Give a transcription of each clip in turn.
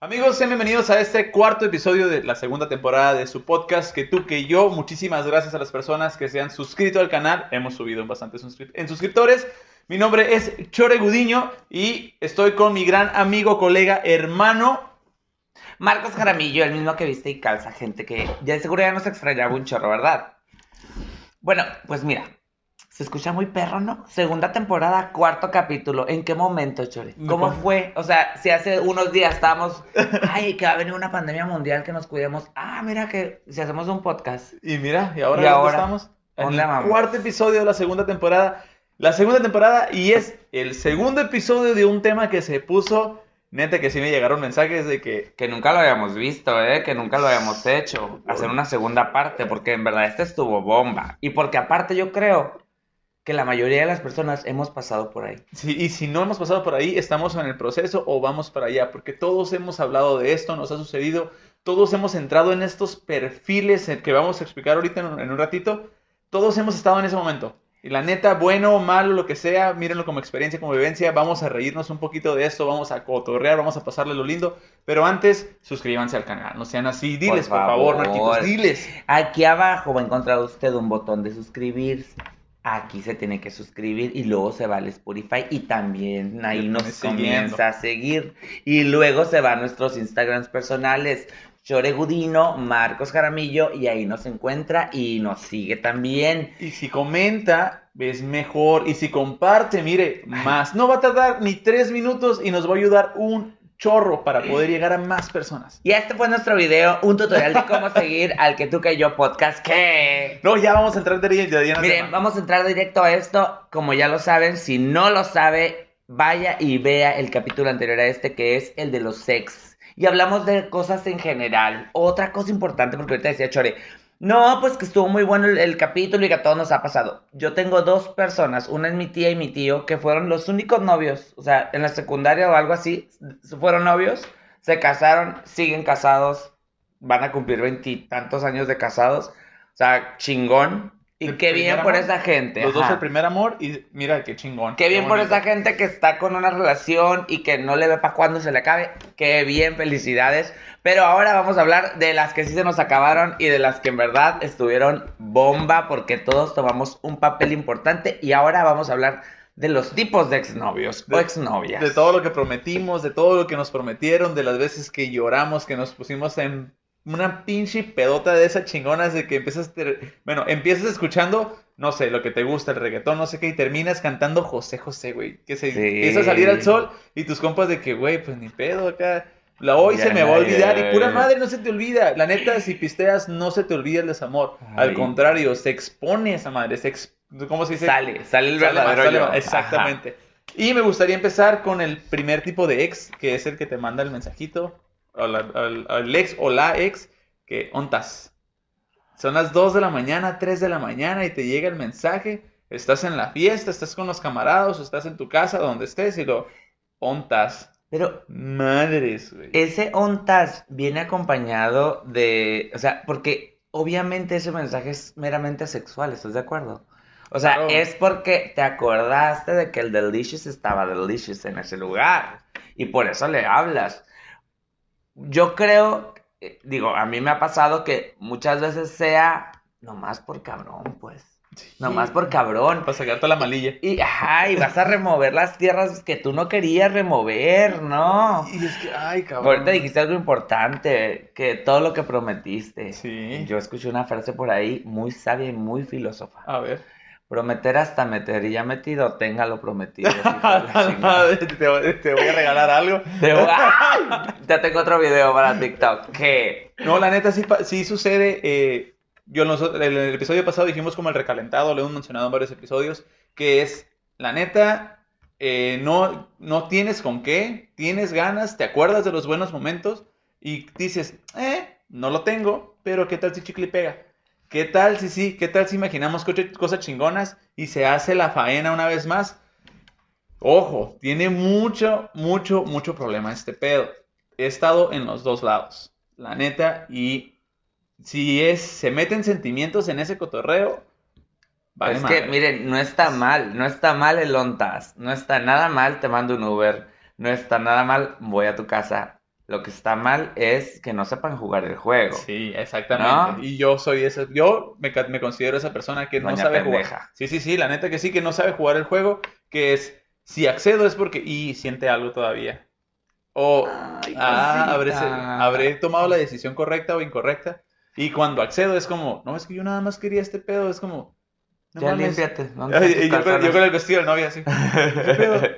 Amigos, sean bienvenidos a este cuarto episodio de la segunda temporada de su podcast, que tú, que yo. Muchísimas gracias a las personas que se han suscrito al canal. Hemos subido bastantes en suscriptores. Mi nombre es Chore Gudiño y estoy con mi gran amigo, colega, hermano. Marcos Jaramillo, el mismo que viste y calza, gente que ya de seguro ya nos extrañaba un chorro, ¿verdad? Bueno, pues mira, se escucha muy perro, ¿no? Segunda temporada, cuarto capítulo. ¿En qué momento, Chore? ¿Cómo fue? O sea, si hace unos días estábamos, ay, que va a venir una pandemia mundial, que nos cuidemos. Ah, mira que si hacemos un podcast. Y mira, ¿y ahora ¿Y ahora? estamos? En ¿Dónde el vamos? cuarto episodio de la segunda temporada. La segunda temporada y es el segundo episodio de un tema que se puso. Neta que sí me llegaron mensajes de que Que nunca lo habíamos visto, ¿eh? Que nunca lo habíamos hecho. Hacer una segunda parte, porque en verdad este estuvo bomba. Y porque aparte yo creo que la mayoría de las personas hemos pasado por ahí. Sí, y si no hemos pasado por ahí, estamos en el proceso o vamos para allá, porque todos hemos hablado de esto, nos ha sucedido, todos hemos entrado en estos perfiles que vamos a explicar ahorita en un, en un ratito, todos hemos estado en ese momento. Y la neta, bueno o malo, lo que sea, mírenlo como experiencia, como vivencia, vamos a reírnos un poquito de esto, vamos a cotorrear, vamos a pasarle lo lindo, pero antes, suscríbanse al canal, no sean así, diles por, favor, favor. Marquitos, diles. Aquí abajo va a encontrar usted un botón de suscribirse. Aquí se tiene que suscribir y luego se va al Spotify y también ahí nos siguiendo. comienza a seguir. Y luego se va a nuestros Instagrams personales. Chore Gudino, Marcos Jaramillo y ahí nos encuentra y nos sigue también. Y si comenta, es mejor. Y si comparte, mire, más. No va a tardar ni tres minutos y nos va a ayudar un chorro para poder llegar a más personas. Y este fue nuestro video, un tutorial de cómo seguir al que tú que yo podcast que... No, ya vamos a entrar al Miren, tema. vamos a entrar directo a esto. Como ya lo saben, si no lo sabe, vaya y vea el capítulo anterior a este, que es el de los sex. Y hablamos de cosas en general. Otra cosa importante, porque ahorita decía Chore, no, pues que estuvo muy bueno el, capítulo y que a todos nos ha pasado. Yo tengo dos personas, una es mi tía y mi tío, que fueron los únicos novios. O sea, en la secundaria o algo así, fueron novios, se casaron, siguen casados, van a cumplir veintitantos años de casados. O sea, chingón. Y qué bien por esa gente. Los dos el primer amor y mira qué chingón. Qué bien por esa gente que está con una relación y que no le ve para cuándo se le acabe. Qué bien, felicidades. Pero ahora vamos a hablar de las que sí se nos acabaron y de las que en verdad estuvieron bomba porque todos tomamos un papel importante y ahora vamos a hablar de los tipos de exnovios o De- exnovias. De todo lo que prometimos, de todo lo que nos prometieron, de las veces que lloramos, que nos pusimos en una pinche pedota de esas chingonas de que empiezas, ter- bueno, empiezas escuchando, no sé, lo que te gusta, el reggaetón, no sé qué, y terminas cantando José José, güey, que se Sí. empieza a salir al sol y tus compas de que, güey, pues ni pedo acá. La hoy Ya se me va a olvidar y pura madre no se te olvida. La neta, si pisteas, no se te olvida el desamor. Al contrario, se expone esa madre. Se ex- ¿Cómo se dice? Sale, sale el verdadero sale Exactamente. Y me gustaría empezar con el primer tipo de ex, que es el que te manda el mensajito, al, al ex o la ex, que ontas. Son las 2 de la mañana, 3 de la mañana y te llega el mensaje, estás en la fiesta, estás con los camaradas, o estás en tu casa, donde estés, y lo ontas. Pero Madres, güey. ese ontas viene acompañado de, o sea, porque obviamente ese mensaje es meramente sexual, ¿estás de acuerdo? O sea, Claro. es porque te acordaste de que el Delicious estaba Delicious en ese lugar y por eso le hablas. Yo creo, eh, digo, a mí me ha pasado que muchas veces sea nomás por cabrón, pues. Nomás por cabrón. Para sacar toda la malilla. Y, ajá, y vas a remover las tierras que tú no querías remover, ¿no? Y es que, ay, cabrón. Ahorita dijiste algo importante, que todo lo que prometiste. Sí. Yo escuché una frase por ahí muy sabia y muy filósofa. A ver. Prometer hasta meter, y ya metido, tenga lo prometido. te, voy- te voy a regalar algo. Te. Ya tengo otro video para TikTok. ¿Qué? No, la neta sí, sí sucede. eh, yo en el episodio pasado dijimos como el recalentado, lo hemos mencionado en varios episodios, que es, la neta, eh, no, no tienes con qué, tienes ganas, te acuerdas de los buenos momentos y dices, eh, no lo tengo, pero ¿qué tal si chicle pega? ¿Qué tal si sí? ¿Qué tal si imaginamos cosas chingonas y se hace la faena una vez más? Ojo, tiene mucho, mucho, mucho problema este pedo. He estado en los dos lados, la neta, y si es, se meten sentimientos en ese cotorreo, vale es madre. que, miren, no está mal, no está mal el ontas, no está nada mal, te mando un Uber, no está nada mal, voy a tu casa, Lo que está mal es que no sepan jugar el juego. Sí, exactamente. Y yo soy ese, yo me, considero esa persona que no Doña sabe pendeja. jugar. Sí, sí, sí, la neta que sí, que no sabe jugar el juego, que es, si accedo es porque, y siente algo todavía. O, Ay, ah, habré tomado la decisión correcta o incorrecta. Y cuando accedo es como, no, es que yo nada más quería este pedo, es como, no ya mames. límpiate. ¿dónde Ay, están y tus yo, con, yo calzones? con el vestido del novio así.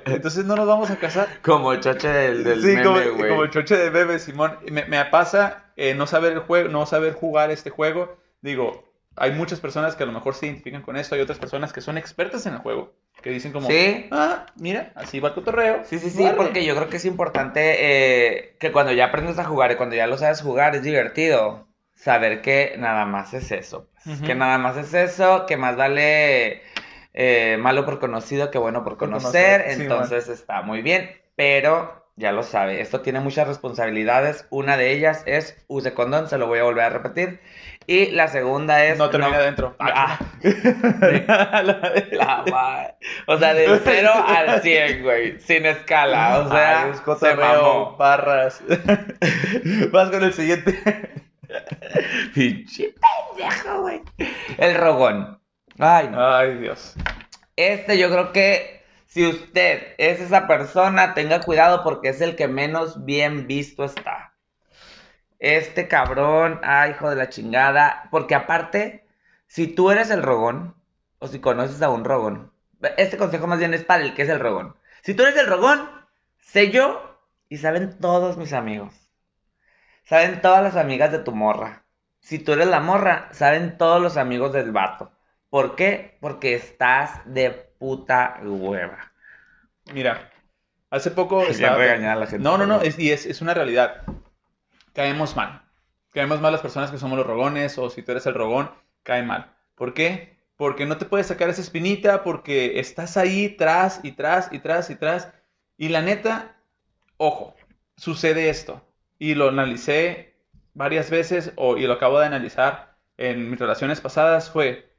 Entonces no nos vamos a casar. Como el choche del, del Sí, como, meme, güey. como el choche de bebé, Simón. Me, me pasa eh, no saber el juego, no saber jugar este juego. Digo, hay muchas personas que a lo mejor se identifican con esto, hay otras personas que son expertas en el juego, que dicen como, Sí. ah, mira, así va el cotorreo. Sí, sí, sí, Vale. porque yo creo que es importante eh, que cuando ya aprendes a jugar y cuando ya lo sabes jugar es divertido saber que nada más es eso. pues. Que nada más es eso, que más vale eh, malo por conocido que bueno por Por conocer. sí, entonces está muy bien, pero ya lo sabe, esto tiene muchas responsabilidades. Una de ellas es use condón, se lo voy a volver a repetir. Y la segunda es... No termina adentro. Ah, La- la. O sea, del 0 al 100, güey. Sin escala. O sea, Ay, es se cotorreo, mamó. barras. Vas con el siguiente. Pinche pendejo, güey. El rogón. Ay, no. Ay, Dios. Este yo creo que si usted es esa persona, tenga cuidado porque es el que menos bien visto está. Este cabrón, ay, hijo de la chingada. Porque aparte, si tú eres el rogón, o si conoces a un rogón, este consejo más bien es para el que es el rogón. Si tú eres el rogón, sé yo y saben todos mis amigos. Saben todas las amigas de tu morra. Si tú eres la morra, saben todos los amigos del vato. ¿Por qué? Porque estás de puta hueva. Mira, hace poco estaba... regañar a la gente. No, no, no, es, y es, es una realidad. Caemos mal. Caemos mal las personas que somos los rogones, o si tú eres el rogón, cae mal. ¿Por qué? Porque no te puedes sacar esa espinita, porque estás ahí tras y tras y tras y tras. Y la neta, ojo, sucede esto. Y lo analicé varias veces, o, y lo acabo de analizar en mis relaciones pasadas, fue,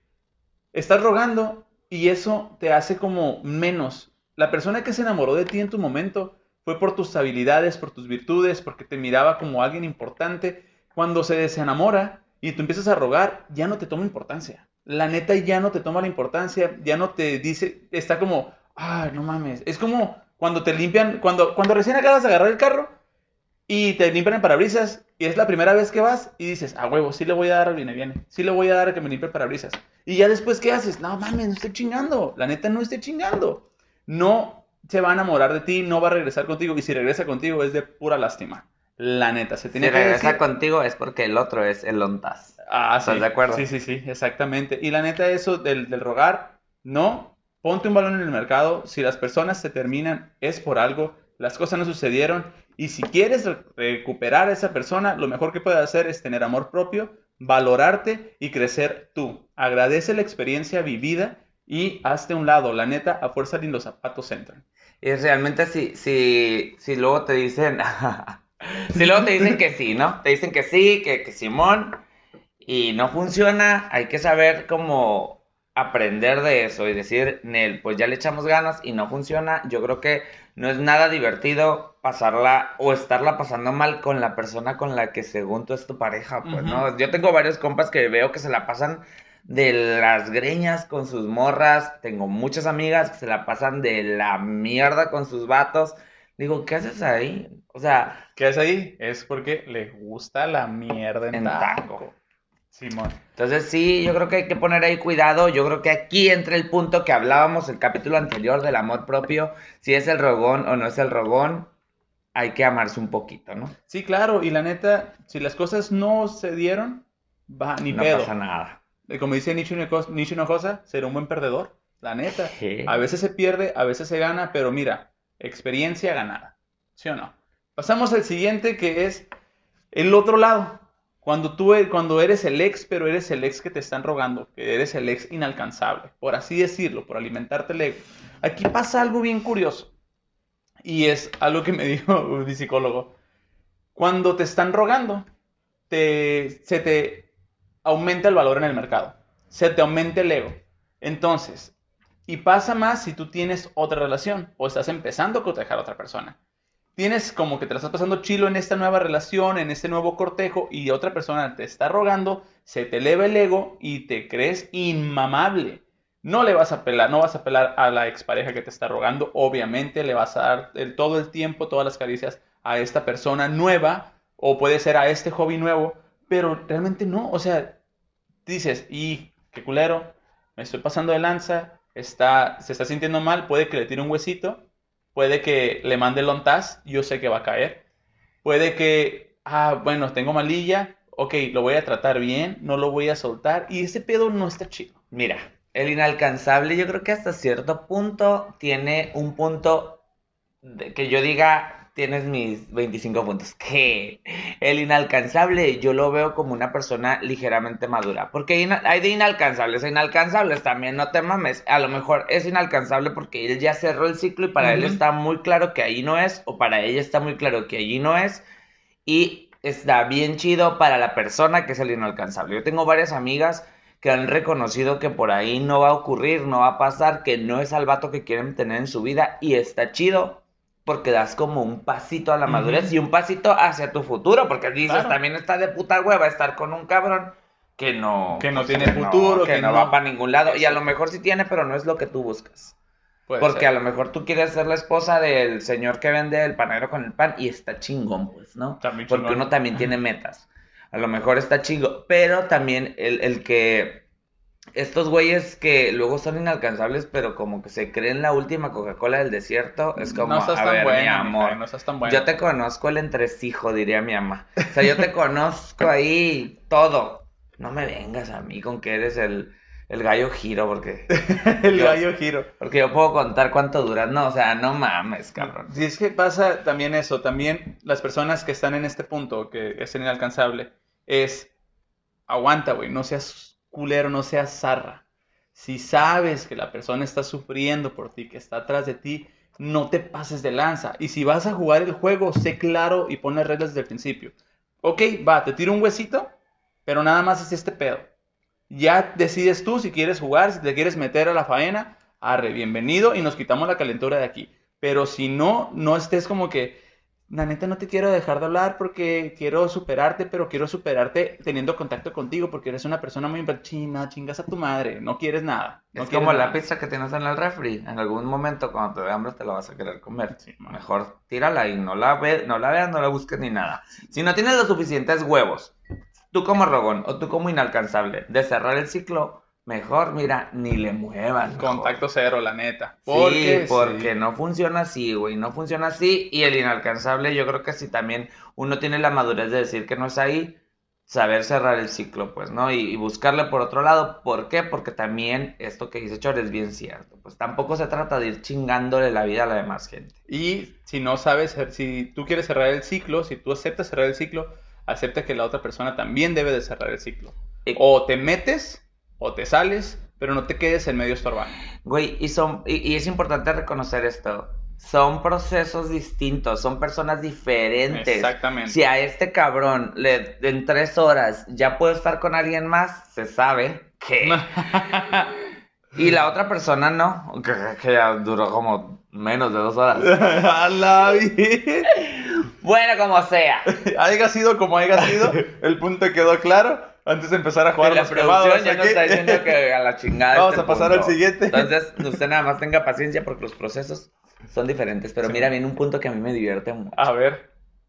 estás rogando y eso te hace como menos. La persona que se enamoró de ti en tu momento fue por tus habilidades, por tus virtudes, porque te miraba como alguien importante. Cuando se desenamora y tú empiezas a rogar, ya no te toma importancia. La neta ya no te toma la importancia, ya no te dice, está como, ay, no mames. Es como cuando te limpian, cuando, cuando recién acabas de agarrar el carro y te limpian el parabrisas y es la primera vez que vas y dices, a huevo, sí le voy a dar al viene viene, sí le voy a dar a que me limpie el parabrisas. Y ya después, ¿qué haces? No mames, no estoy chingando, la neta no estoy chingando. No se va a enamorar de ti, no va a regresar contigo y si regresa contigo es de pura lástima. La neta, se Si tiene que regresa decir. contigo es porque el otro es el ontas. Ah, ¿Estás sí. de acuerdo? Sí, sí, sí, exactamente. Y la neta, eso del, del rogar, no, ponte un balón en el mercado. Si las personas se terminan, es por algo. Las cosas no sucedieron. Y si quieres re- recuperar a esa persona, lo mejor que puedes hacer es tener amor propio, valorarte y crecer tú. Agradece la experiencia vivida y hazte un lado. La neta, a fuerza ni los zapatos entran. Y realmente si, si, si luego te dicen, si luego te dicen que sí, ¿no? Te dicen que sí, que Simón, y no funciona, hay que saber cómo aprender de eso y decir, Nel, pues ya le echamos ganas y no funciona. Yo creo que no es nada divertido pasarla o estarla pasando mal con la persona con la que según tú es tu pareja, pues, ¿no? Yo tengo varios compas que veo que se la pasan de las greñas con sus morras. Tengo muchas amigas que se la pasan de la mierda con sus vatos. Digo, ¿qué haces ahí? O sea, ¿Qué es ahí? Es porque le gusta la mierda en, En taco. taco. Simón. entonces sí, yo creo que hay que poner ahí cuidado. Yo creo que aquí entra el punto que hablábamos el capítulo anterior del amor propio. Si es el rogón o no es el rogón, hay que amarse un poquito, ¿no? Sí, claro, y la neta, si las cosas no se dieron, va, ni no pedo. pasa nada. Eh, Como dice Nietzsche Hinojo- Nietzsche Hinojosa, ser un buen perdedor, la neta. Sí. A veces se pierde, a veces se gana, pero mira, experiencia ganada, ¿sí o no? Pasamos al siguiente que es el otro lado. Cuando tú e- cuando eres el ex, pero eres el ex que te están rogando, que eres el ex inalcanzable, por así decirlo, por alimentarte el ego. Aquí pasa algo bien curioso. Y es algo que me dijo mi psicólogo. Cuando te están rogando, te, se te aumenta el valor en el mercado. Se te aumenta el ego. Entonces, y pasa más si tú tienes otra relación o estás empezando a cotejar a otra persona. Tienes como que te la estás pasando chilo en esta nueva relación, en este nuevo cortejo, y otra persona te está rogando, se te eleva el ego y te crees inmamable. No le vas a pelar, no vas a pelar a la expareja que te está rogando, obviamente le vas a dar todo el tiempo, todas las caricias a esta persona nueva, o puede ser a este hobby nuevo, pero realmente no, o sea, dices, y qué culero, me estoy pasando de lanza, está, se está sintiendo mal, puede que le tire un huesito, puede que le mande el ontaz, yo sé que va a caer, puede que, ah, bueno, tengo malilla, ok, lo voy a tratar bien, no lo voy a soltar, y ese pedo no está chido. Mira, el inalcanzable yo creo que hasta cierto punto tiene un punto de que yo diga, tienes mis 25 puntos. Que el inalcanzable yo lo veo como una persona ligeramente madura. Porque hay de inalcanzables a inalcanzables también, no te mames. A lo mejor es inalcanzable porque él ya cerró el ciclo y para él está muy claro que ahí no es, o para ella está muy claro que allí no es. Y está bien chido para la persona que es el inalcanzable. Yo tengo varias amigas que han reconocido que por ahí no va a ocurrir, no va a pasar, que no es al vato que quieren tener en su vida y está chido porque das como un pasito a la madurez y un pasito hacia tu futuro, porque dices, Claro. también está de puta hueva estar con un cabrón que no Que no pues, tiene futuro, que, que no, no- va para ningún lado y a lo mejor sí tiene, pero no es lo que tú buscas. Puede Porque ser. a lo mejor tú quieres ser la esposa del señor que vende el panadero con el pan y está chingón, pues, ¿no? Muy Porque chingón. uno también tiene metas. A lo mejor está chingo, pero también el, el que estos güeyes que luego son inalcanzables, pero como que se creen la última Coca-Cola del desierto, es como, no estás a tan ver, buena, mi amor, no estás tan buena. yo te conozco el entresijo, diría mi mamá. O sea, yo te conozco ahí todo. No me vengas a mí con que eres el, el gallo giro, porque... el yo- gallo giro. Porque yo puedo contar cuánto duras. No, o sea, no mames, cabrón. Si es que pasa también eso, también las personas que están en este punto, que es el inalcanzable, es aguanta, güey, no seas culero, no seas zarra. Si sabes que la persona está sufriendo por ti, que está atrás de ti, no te pases de lanza. Y si vas a jugar el juego, sé claro y pon las reglas desde el principio. Ok, va, te tiro un huesito, pero nada más es este pedo. Ya decides tú si quieres jugar, si te quieres meter a la faena, arre, bienvenido y nos quitamos la calentura de aquí. Pero si no, no estés como que, la neta no te quiero dejar de hablar porque quiero superarte, pero quiero superarte teniendo contacto contigo porque eres una persona muy china, chingas a tu madre, no quieres nada. no es quieres como la pizza que tienes en el refri. En algún momento, cuando te dé hambre, te la vas a querer comer. Sí. Mejor tírala y no la, ve, no la veas, no la busques ni nada. Si no tienes los suficientes huevos, tú como rogón o tú como inalcanzable, de cerrar el ciclo, mejor, mira, ni le muevas. mejor. Contacto cero, la neta. sí, porque sí. no funciona así, güey, no funciona así. Y el inalcanzable, yo creo que si también uno tiene la madurez de decir que no es ahí, saber cerrar el ciclo, pues, ¿no? Y, y buscarle por otro lado. ¿Por qué? Porque también esto que dice Chor es bien cierto. Pues tampoco se trata de ir chingándole la vida a la demás gente. Y si no sabes, si tú quieres cerrar el ciclo, si tú aceptas cerrar el ciclo, acepta que la otra persona también debe de cerrar el ciclo. Y- O te metes o te sales, pero no te quedes en medio estorbando. Güey, y, son, y, y es importante reconocer esto. Son procesos distintos, son personas diferentes. Exactamente. Si a este cabrón le, en tres horas ya puedo estar con alguien más, se sabe que... Y la otra persona no, que, que ya duró como menos de dos horas. Bueno, como sea. Haya sido como haya sido, el punto quedó claro. Antes de empezar a jugar los quemados ya aquí. está diciendo que a la chingada. Vamos este a pasar punto. al siguiente. Entonces, usted nada más tenga paciencia porque los procesos son diferentes. Pero Sí. mira, viene un punto que a mí me divierte mucho. A ver.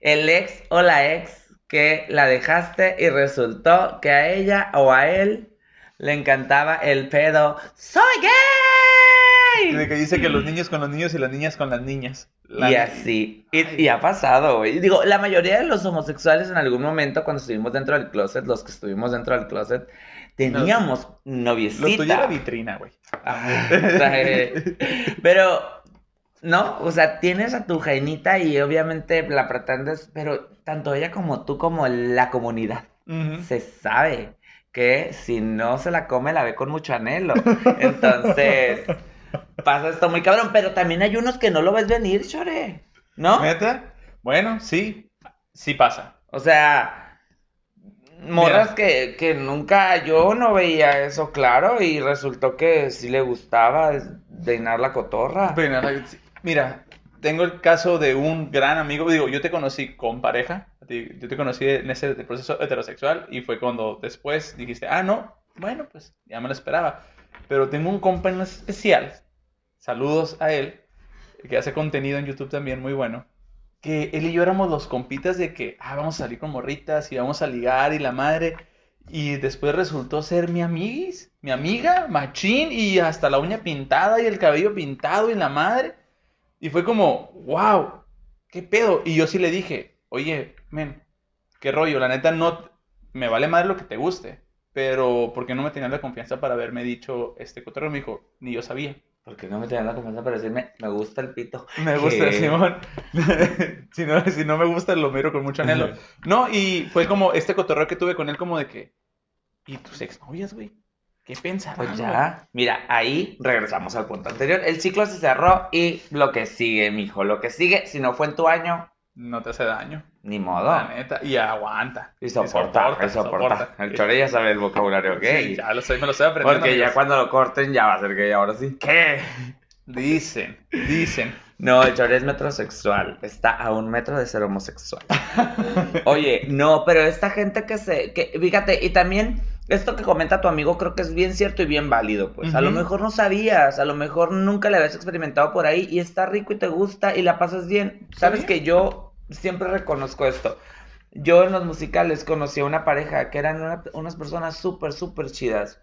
El ex o la ex que la dejaste y resultó que a ella o a él le encantaba el pedo. ¡Soy gay! De que dice que los niños con los niños y las niñas con las niñas. La- Y así. Y, y ha pasado, güey. Digo, la mayoría de los homosexuales en algún momento, cuando estuvimos dentro del closet, los que estuvimos dentro del closet, teníamos noviecita. Lo tuyo era vitrina, güey. Ah, traje- Pero, no, o sea, tienes a tu jainita y obviamente la pretendes, pero tanto ella como tú, como la comunidad, se sabe que si no se la come, la ve con mucho anhelo. Entonces, pasa esto muy cabrón, pero también hay unos que no lo ves venir, chore, ¿no? ¿Neta? Bueno, sí. Sí pasa. O sea, morras que, que nunca yo no veía eso claro y resultó que sí le gustaba peinar la cotorra. Mira, tengo el caso de un gran amigo, digo, yo te conocí con pareja, yo te conocí en ese proceso heterosexual y fue cuando después dijiste, ah, no, bueno, pues ya me lo esperaba. Pero tengo un compa en especial, saludos a él, que hace contenido en YouTube también muy bueno, que él y yo éramos los compitas de que, ah, vamos a salir con morritas y vamos a ligar y la madre. Y después resultó ser mi amiguis, mi amiga, machín, y hasta la uña pintada y el cabello pintado y la madre. Y fue como, wow, qué pedo. Y yo sí le dije, oye, men, qué rollo, la neta no, me vale madre lo que te guste. Pero, ¿por qué no me tenías la confianza para haberme dicho este cotorreo? Me dijo, ni yo sabía. ¿Por qué no me tenían la confianza para decirme, me gusta el pito? Me gusta, ¿Qué? Simón. si, no, si no me gusta, lo miro con mucho anhelo. No, y fue como este cotorreo que tuve con él, como de que, ¿y tus exnovias, güey? ¿Qué pensarán? Pues güey?" ya, mira, ahí regresamos al punto anterior. El ciclo se cerró y lo que sigue, mijo, lo que sigue, si no fue en tu año, No te hace daño, ni modo. la neta. Y aguanta. Y soporta, y soporta. El chore ya sabe el vocabulario gay. Sí, ya lo sé, me lo estoy aprendiendo. Porque ya cuando lo corten ya va a ser gay, ahora sí. ¿Qué? Dicen, dicen. No, el chore es metrosexual. Está a un metro de ser homosexual. Oye, no, pero esta gente que se. Que, fíjate, y también esto que comenta tu amigo creo que es bien cierto y bien válido. Pues a lo mejor no sabías, a lo mejor nunca le habías experimentado por ahí y está rico y te gusta y la pasas bien. Sabes Sí. que yo siempre reconozco esto. Yo en los musicales conocí a una pareja que eran una- unas personas súper, súper chidas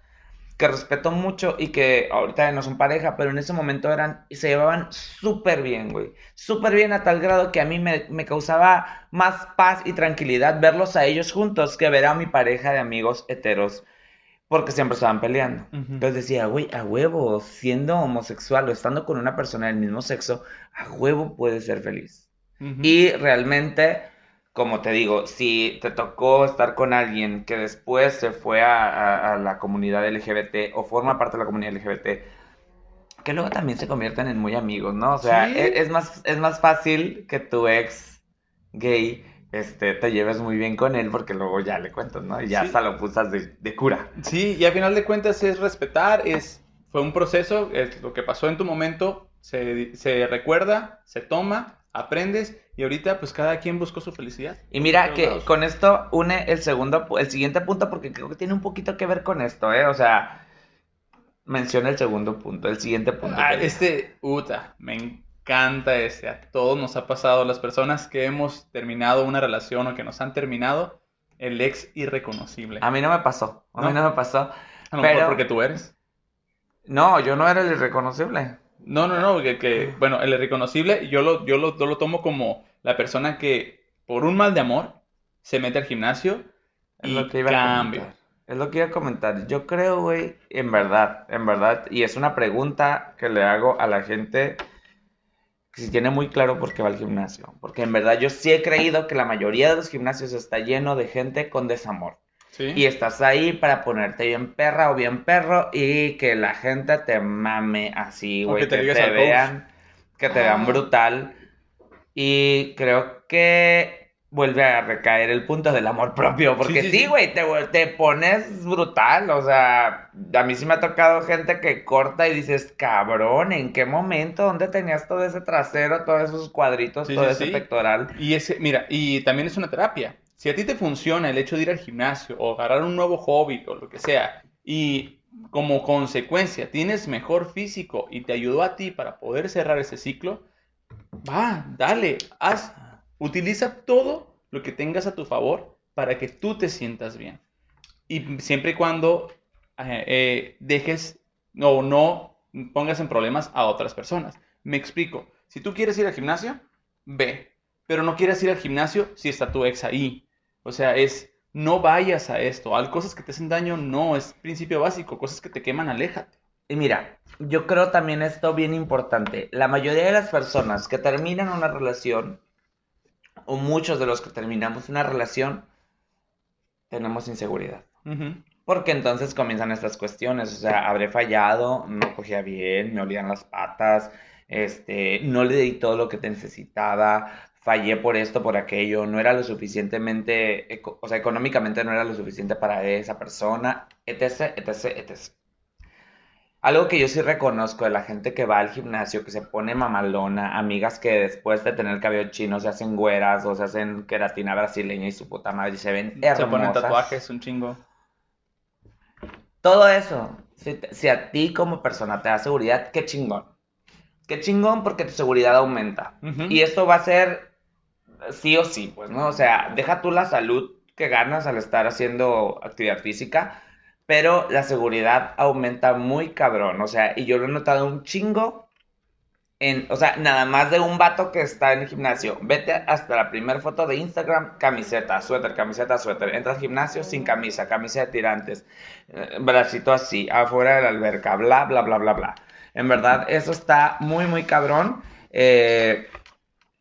que respeto mucho y que ahorita no son pareja, pero en ese momento eran y se llevaban súper bien, güey. Súper bien a tal grado que a mí me, me causaba más paz y tranquilidad verlos a ellos juntos que ver a mi pareja de amigos heteros, porque siempre estaban peleando. Ujú. Entonces decía, güey, a huevo, siendo homosexual o estando con una persona del mismo sexo, a huevo puedes ser feliz. Y realmente, como te digo, si te tocó estar con alguien que después se fue a, a- a la comunidad LGBT o forma parte de la comunidad LGBT, que luego también se convierten en muy amigos, ¿no? O sea, Sí. e- es, más, es más fácil que tu ex gay este, te lleves muy bien con él porque luego ya le cuentas, ¿no? Y ya Sí. hasta lo pusas de, de cura. Sí, y al final de cuentas es respetar, es, fue un proceso, es lo que pasó en tu momento, se, se recuerda, se toma, aprendes, y ahorita pues cada quien buscó su felicidad. Y mira que lados. con esto une el segundo, el siguiente punto porque creo que tiene un poquito que ver con esto, ¿eh? O sea, menciona el segundo punto, el siguiente punto. Ah, este, Uta, me encanta este, a todos nos ha pasado, las personas que hemos terminado una relación o que nos han terminado, el ex irreconocible. A mí no me pasó, a mí ¿No? no me pasó. A lo pero- mejor porque tú eres. No, yo no era el irreconocible. No, no, no, que, que, bueno, el irreconocible yo lo, yo, lo, yo lo tomo como la persona que por un mal de amor se mete al gimnasio Es y lo que iba a cambia. comentar. Es lo que iba a comentar. Yo creo, güey, en verdad, en verdad, y es una pregunta que le hago a la gente que si tiene muy claro por qué va al gimnasio. Porque en verdad yo sí he creído que la mayoría de los gimnasios está lleno de gente con desamor. ¿Sí? Y estás ahí para ponerte bien perra o bien perro y que la gente te mame así, O güey, que te que ligues te al coach. vean, que te vean Ah. brutal. Y creo que vuelve a recaer el punto del amor propio, porque Sí, sí, sí, sí. güey, te, te pones brutal, o sea, a mí sí me ha tocado gente que corta y dices, cabrón, ¿en qué momento? ¿Dónde tenías todo ese trasero, todos esos cuadritos, Sí, todo sí, ese sí. pectoral? Y ese, mira, y también es una terapia. Si a ti te funciona el hecho de ir al gimnasio o agarrar un nuevo hobby o lo que sea, y como consecuencia tienes mejor físico y te ayudó a ti para poder cerrar ese ciclo, va, dale, haz, utiliza todo lo que tengas a tu favor para que tú te sientas bien. Y siempre y cuando eh, eh, dejes o no pongas en problemas a otras personas. Me explico. Si tú quieres ir al gimnasio, ve. Pero no quieras ir al gimnasio si está tu ex ahí. O sea, es no vayas a esto. Al cosas que te hacen daño, no. Es principio básico. Cosas que te queman, aléjate. Y mira, yo creo también esto bien importante. La mayoría de las personas que terminan una relación, o muchos de los que terminamos una relación, tenemos inseguridad. Porque entonces comienzan estas cuestiones, o sea, habré fallado, no cogía bien, me olían las patas, este, no le di todo lo que te necesitaba, fallé por esto, por aquello, no era lo suficientemente, o sea, económicamente no era lo suficiente para esa persona, etc, etc, etc. Algo que yo sí reconozco de la gente que va al gimnasio, que se pone mamalona, amigas que después de tener cabello chino se hacen güeras o se hacen queratina brasileña y su puta madre y se ven hermosas. Se ponen tatuajes, un chingo. Todo eso, si, si a ti como persona te da seguridad, qué chingón. Qué chingón porque tu seguridad aumenta. Y esto va a ser sí o sí, pues, ¿no? O sea, deja tú la salud que ganas al estar haciendo actividad física, pero la seguridad aumenta muy cabrón, o sea, y yo lo he notado un chingo en, o sea, nada más de un vato que está en el gimnasio. Vete hasta la primera foto de Instagram, camiseta, suéter, camiseta, suéter. Entra al gimnasio sin camisa, camisa de tirantes, eh, bracito así, afuera de la alberca, bla, bla, bla, bla, bla. En verdad, eso está muy, muy cabrón. Eh,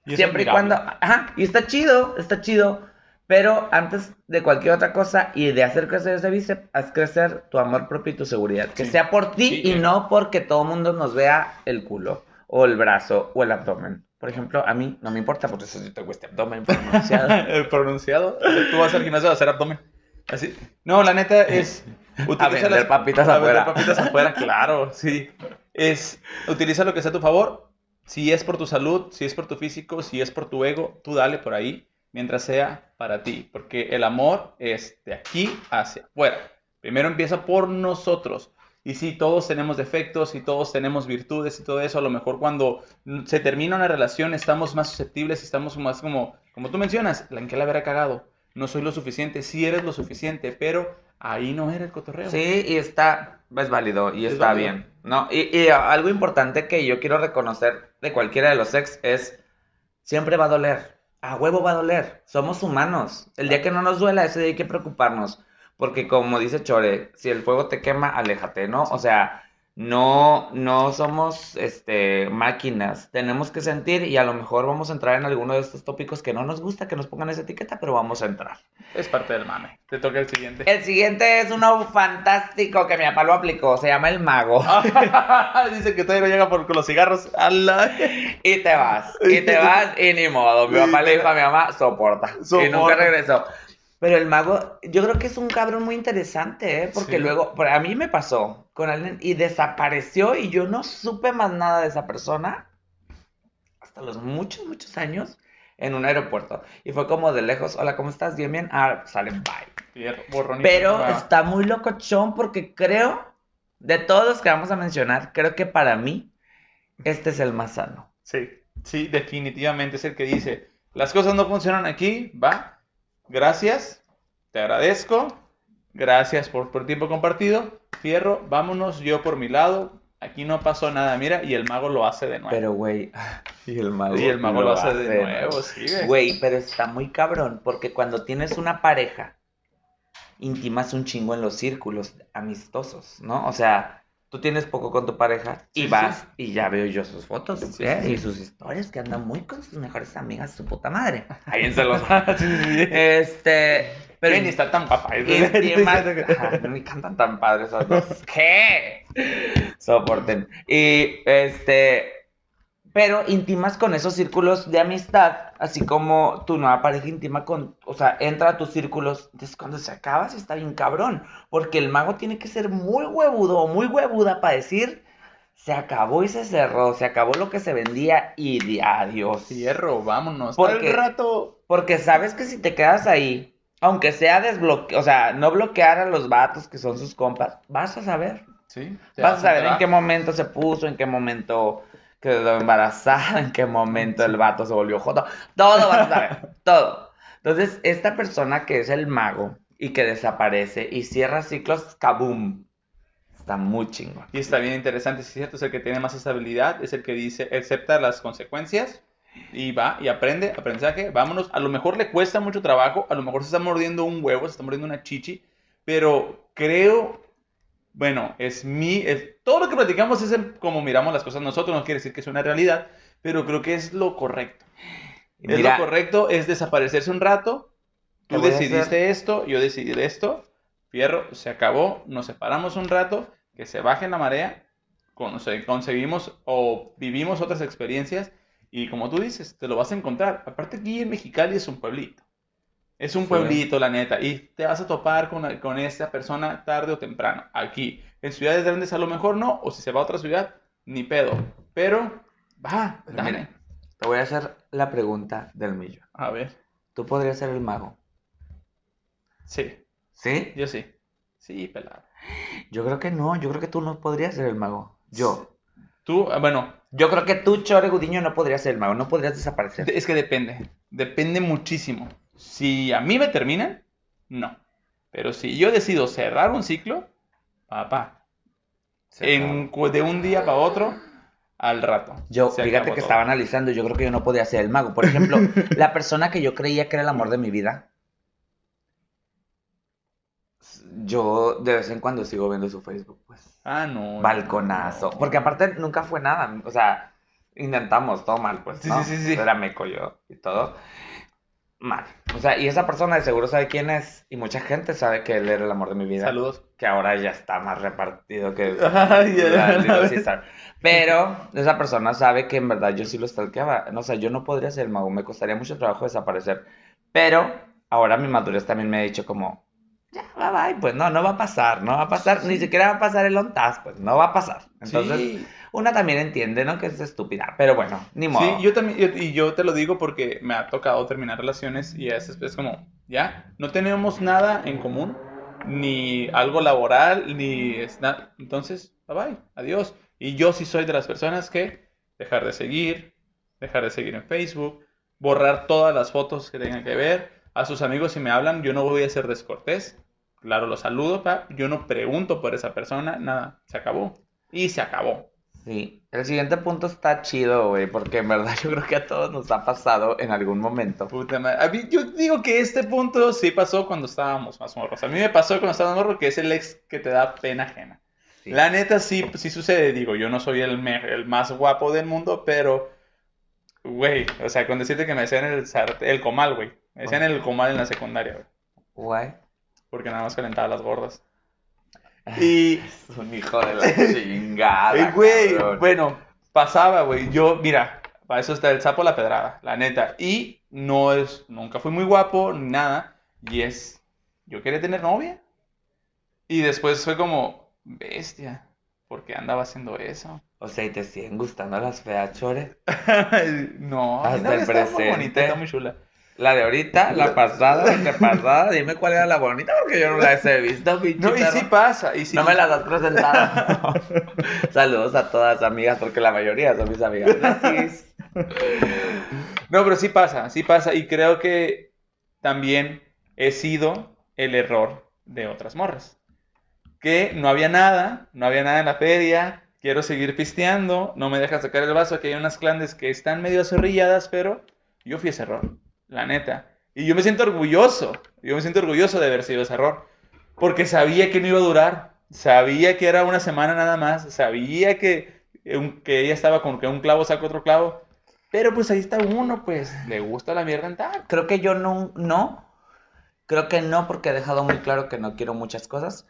Y Siempre y cuando, ajá, y está chido, está chido, pero antes de cualquier otra cosa y de hacer crecer ese bíceps, haz crecer tu amor propio y tu seguridad. Que Sí. sea por ti Sí, y eh. no porque todo el mundo nos vea el culo, o el brazo, o el abdomen. Por ejemplo, a mí no me importa, porque eso sí tengo este abdomen pronunciado. El pronunciado. Tú vas al gimnasio a hacer abdomen. Así. No, la neta es. A vender papitas a vender afuera. papitas afuera, claro, sí. Es. Utiliza lo que sea a tu favor. Si es por tu salud, si es por tu físico, si es por tu ego, tú dale por ahí, mientras sea para ti. Porque el amor es de aquí hacia afuera. Primero empieza por nosotros. Y sí, todos tenemos defectos y todos tenemos virtudes y todo eso. A lo mejor cuando se termina una relación estamos más susceptibles estamos más como, como tú mencionas, la en que la habrá cagado. No soy lo suficiente, sí eres lo suficiente, pero ahí no era el cotorreo. Sí, y está, es válido y Es está válido. bien, ¿no? Y, y algo importante que yo quiero reconocer de cualquiera de los ex es, siempre va a doler, a huevo va a doler, somos humanos, el día que no nos duela, ese día hay que preocuparnos, porque como dice Chore, si el fuego te quema, aléjate, ¿no? O sea, no, no somos, este, máquinas, tenemos que sentir y a lo mejor vamos a entrar en alguno de estos tópicos que no nos gusta que nos pongan esa etiqueta, pero vamos a entrar. Es parte del mame. Te toca el siguiente. El siguiente es uno fantástico que mi papá lo aplicó, se llama el mago. Dice que todavía no llega por con los cigarros. ¡Ala! Y te vas, y te vas, y ni modo. Mi papá le dijo a mi mamá, soporta. Y Soporta. nunca regresó. Pero el mago, yo creo que es un cabrón muy interesante, ¿eh? Porque Sí. luego, a mí me pasó con alguien y desapareció y yo no supe más nada de esa persona hasta los muchos, muchos años en un aeropuerto. Y fue como de lejos, hola, ¿cómo estás? Bien, bien. Ah, salen, bye. Pero está muy locochón porque creo, de todos los que vamos a mencionar, creo que para mí este es el más sano. Sí, sí, definitivamente es el que dice, las cosas no funcionan aquí, va, gracias, te agradezco, gracias por, por el tiempo compartido, fierro, vámonos, yo por mi lado, aquí no pasó nada, mira, y el mago lo hace de nuevo. Pero, güey, y el mago, y el mago lo, hace de nuevo, sí, güey. Güey, pero está muy cabrón porque cuando tienes una pareja, intimas un chingo en los círculos amistosos, ¿no? O sea, tú tienes poco con tu pareja y Sí, vas sí. y ya veo yo sus fotos Sí, ¿eh? y sus historias que andan muy con sus mejores amigas, su puta madre. Ahí en sí. Este, pero ni está tan papá. Intimas. Ajá, me cantan tan padres esos dos. ¿Qué? Soporten. Y este. Pero intimas con esos círculos de amistad, así como tu nueva pareja intima con, o sea, entra a tus círculos, entonces cuando se acaba sí está bien cabrón, porque el mago tiene que ser muy huevudo o muy huevuda para decir, se acabó y se cerró, se acabó lo que se vendía y de adiós. Fierro, vámonos. Porque- Al rato. Porque sabes que si te quedas ahí, aunque sea desbloquear, o sea, no bloquear a los vatos que son sus compas, vas a saber. Sí. Vas a saber en qué momento se puso, en qué momento quedó embarazada, en qué momento el vato se volvió joto. Todo vas a saber, todo. Entonces, esta persona que es el mago y que desaparece y cierra ciclos, kaboom. Está muy chingón. Y está bien interesante, es cierto, es el que tiene más estabilidad, es el que dice, acepta las consecuencias y va y aprende, aprendizaje, vámonos. A lo mejor le cuesta mucho trabajo, a lo mejor se está mordiendo un huevo, se está mordiendo una chichi, pero creo, bueno, es mi, es- todo lo que platicamos es el- como miramos las cosas nosotros, no quiere decir que es una realidad, pero creo que es lo correcto. Es Mira, lo correcto, es desaparecerse un rato, tú decidiste esto, yo decidí esto, fierro, se acabó, nos separamos un rato, que se baje la marea, conse- conseguimos o vivimos otras experiencias y como tú dices, te lo vas a encontrar. Aparte aquí en Mexicali es un pueblito. Es un pueblito, la neta, y te vas a topar con, con esta persona tarde o temprano. Aquí, en ciudades grandes a lo mejor no, o si se va a otra ciudad, ni pedo. Pero, va, Pero dale. mira. Te voy a hacer la pregunta del millón. A ver, ¿Tú podrías ser el mago? sí, ¿Sí? yo sí. Sí, pelado. Yo creo que no, yo creo que tú no podrías ser el mago. Yo. Tú, ah, bueno, Yo creo que tú, Chore Gudiño, no podrías ser el mago, no podrías desaparecer. es que depende. Depende muchísimo. Si a mí me terminan, no. Pero si yo decido cerrar un ciclo, papá, en, de un día para otro, al rato. Yo, fíjate que todo. estaba analizando, yo creo que yo no podía ser el mago. Por ejemplo, la persona que yo creía que era el amor de mi vida, yo de vez en cuando sigo viendo su Facebook, pues. Ah, no. Balconazo. no. Porque aparte nunca fue nada. O sea, intentamos todo mal, pues. Sí, ¿no? sí, sí, sí. Era meco yo y todo. Mal. O sea, y esa persona de seguro sabe quién es. Y mucha gente sabe que él era el amor de mi vida. Saludos. Que ahora ya está más repartido que Ay, ya, la. Caesar. Pero esa persona sabe que en verdad yo sí lo stalkeaba. O sea, yo no podría ser el mago. Me costaría mucho trabajo desaparecer. Pero ahora mi madurez también me ha dicho como, ya, bye bye. Pues no, no va a pasar. No va a pasar. Ni siquiera va a pasar el on task, Pues no va a pasar. Entonces, Sí. Una también entiende, ¿no? Que es estúpida. Pero bueno, ni modo. Sí, yo también, yo- y yo te lo digo porque me ha tocado terminar relaciones y es, es como, ya, no tenemos nada en común, ni algo laboral, ni es nada. Entonces, bye bye, adiós. Y yo sí soy de las personas que dejar de seguir, dejar de seguir en Facebook, borrar todas las fotos que tengan que ver. A sus amigos si me hablan, yo no voy a ser descortés. Claro, los saludo, pa, yo no pregunto por esa persona, nada, se acabó. Y se acabó. Sí, el siguiente punto está chido, güey, porque en verdad yo creo que a todos nos ha pasado en algún momento. Puta madre. A mí- yo digo que este punto sí pasó cuando estábamos más morros. A mí me pasó cuando estaba morro que es el ex que te da pena ajena. Sí. La neta sí, sí sucede. Digo, yo no soy el, más guapo del mundo, pero, güey, o sea, con decirte que me decían el, el comal, güey. Me decían el comal en la secundaria, güey. Guay. Porque nada más calentaba las gordas. Y, Es un hijo de la chingada. Eh, güey, cabrón. bueno, pasaba, güey. Yo, mira, para eso está el sapo la pedrada, la neta. Y no es, nunca fui muy guapo ni nada. Y es, yo quería tener novia. Y después fue como, bestia, ¿por qué andaba haciendo eso? O sea, ¿y te siguen gustando las feas, chore? no, Hasta novia el está muy presente. bonita, está muy chula. La de ahorita, la pasada, la antepasada, dime cuál era la bonita porque yo no las he visto, pinche No, y sí pasa, y sí. No me las has presentado. Saludos a todas amigas, porque la mayoría son mis amigas. Gracias. No, pero sí pasa, sí pasa. Y creo que también he sido el error de otras morras. Que no había nada, no había nada en la feria, quiero seguir pisteando, no me dejan sacar el vaso, que hay unas clandes que están medio azorrilladas, pero yo fui ese error, la neta. Y yo me siento orgulloso, yo me siento orgulloso de haber sido ese error, porque sabía que no iba a durar, sabía que era una semana nada más, sabía que, que ella estaba con que un clavo saca otro clavo, pero pues ahí está uno, pues, le gusta la mierda en taco. Creo que yo no, no. Creo que no, porque he dejado muy claro que no quiero muchas cosas.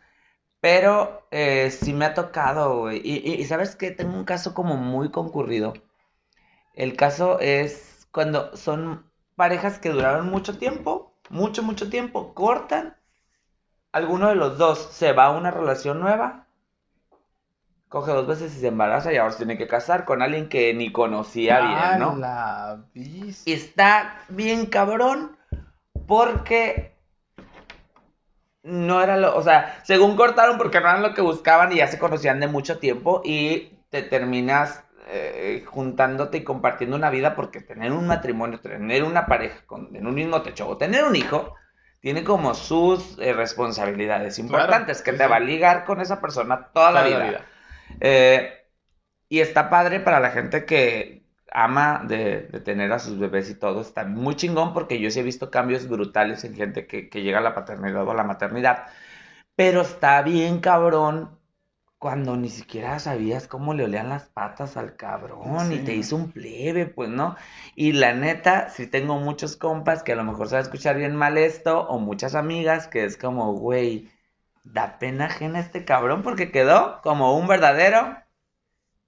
Pero eh, sí me ha tocado, güey. Y sabes que tengo un caso como muy concurrido. El caso es cuando son parejas que duraron mucho tiempo, mucho, mucho tiempo, cortan. Alguno de los dos se va a una relación nueva, coge dos veces y se embaraza y ahora se tiene que casar con alguien que ni conocía bien, ¿no? la está bien cabrón porque no era lo, o sea, según cortaron porque no eran lo que buscaban y ya se conocían de mucho tiempo y te terminas eh, juntándote y compartiendo una vida porque tener un matrimonio, tener una pareja con, en un mismo techo o tener un hijo tiene como sus eh, responsabilidades importantes que sí, te sí. va a ligar con esa persona toda la vida. Eh, y está padre para la gente que ama de, de tener a sus bebés y todo. Está muy chingón porque yo sí he visto cambios brutales en gente que, que llega a la paternidad o a la maternidad. Pero está bien cabrón cuando ni siquiera sabías cómo le olían las patas al cabrón y te hizo un plebe, pues, ¿no? Y la neta, sí tengo muchos compas que a lo mejor se va a escuchar bien mal esto o muchas amigas que es como, güey, da pena ajena este cabrón porque quedó como un verdadero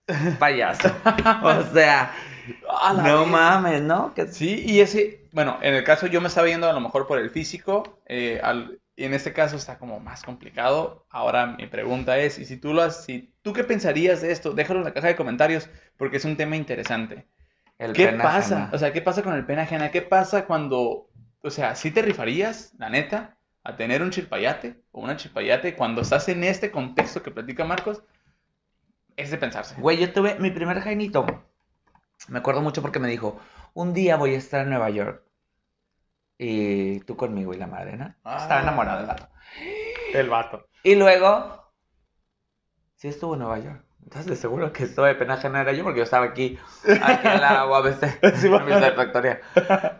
payaso. O sea, no vez. mames, ¿no? Que Sí, y ese, bueno, en el caso yo me estaba yendo a lo mejor por el físico, eh, al- y en este caso está como más complicado. Ahora mi pregunta es, y si tú lo has, si tú qué pensarías de esto, déjalo en la caja de comentarios, porque es un tema interesante. el ¿Qué pena pasa? ajena. O sea, ¿qué pasa con el pena ajena? ¿Qué pasa cuando, o sea, si te rifarías, la neta, a tener un chilpayate o una chilpayate cuando estás en este contexto que platica Marcos? Es de pensarse. Güey, yo tuve mi primer jainito. Me acuerdo mucho porque me dijo, un día voy a estar en Nueva York. Y tú conmigo y la madre, ¿no? Ah. Estaba enamorada del vato. El vato. Y luego, sí estuvo en Nueva York. Entonces, de seguro que esto de pena ajena era yo, porque yo estaba aquí, aquí en la UABC, Sí, en mi factoría.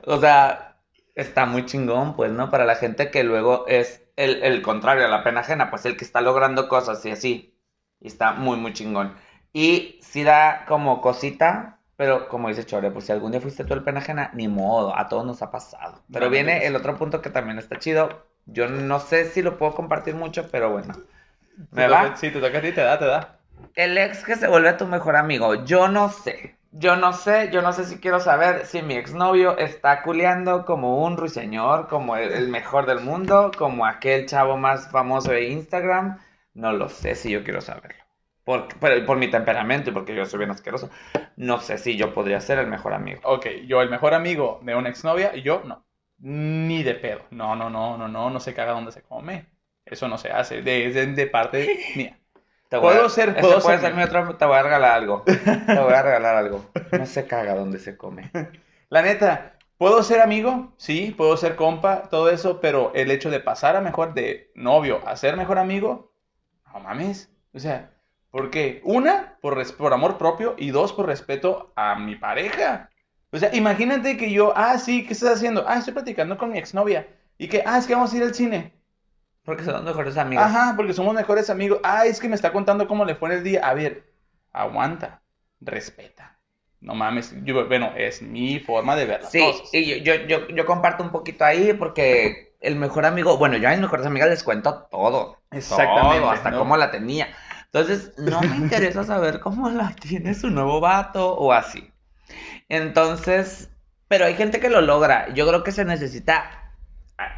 O sea, está muy chingón, pues, ¿no? Para la gente que luego es el, el contrario a la pena ajena, pues el que está logrando cosas y así. Y está muy, muy chingón. Y sí da como cosita, pero como dice Chore, pues si algún día fuiste tú el pena ajena, ni modo, a todos nos ha pasado. Pero No, viene el otro punto que también está chido. Yo no sé si lo puedo compartir mucho, pero bueno. ¿Me Te va? Sí, te toca a ti, te da, te da. El ex que se vuelve tu mejor amigo, yo no sé. Yo no sé, yo no sé si quiero saber si mi exnovio está culeando como un ruiseñor, como el, el mejor del mundo, como aquel chavo más famoso de Instagram. No lo sé si yo quiero saberlo. Por, pero por mi temperamento y porque yo soy bien asqueroso. No sé si yo podría ser el mejor amigo. Ok, yo el mejor amigo de una exnovia y yo no. Ni de pedo. No, no, no, no, no, no se caga donde se come. Eso no se hace. De, de, de parte mía. Te voy a- Puedo ser- ese puedo ser- ser mi otro, te voy a regalar algo. Te voy a regalar algo. No se caga donde se come. La neta, ¿puedo ser amigo? Sí, puedo ser compa, todo eso, pero el hecho de pasar a mejor de novio a ser mejor amigo, no mames. O sea, ¿por qué? Una, por, res- por amor propio y dos, por respeto a mi pareja. O sea, imagínate que yo, ah, sí, ¿qué estás haciendo? Ah, estoy platicando con mi exnovia. Y que, ah, es que vamos a ir al cine. Porque son los mejores amigos. Ajá, porque somos mejores amigos. Ah, es que me está contando cómo le fue en el día. A ver, aguanta, respeta. No mames, yo, bueno, es mi forma de ver las Sí, cosas. y yo, yo, yo, yo comparto un poquito ahí porque el mejor amigo, bueno, yo a mis mejores amigas les cuento todo. Exactamente, todo, hasta ¿no? cómo la tenía. Entonces, no me interesa saber cómo la tiene su nuevo vato o así. Entonces, pero hay gente que lo logra. Yo creo que se necesita,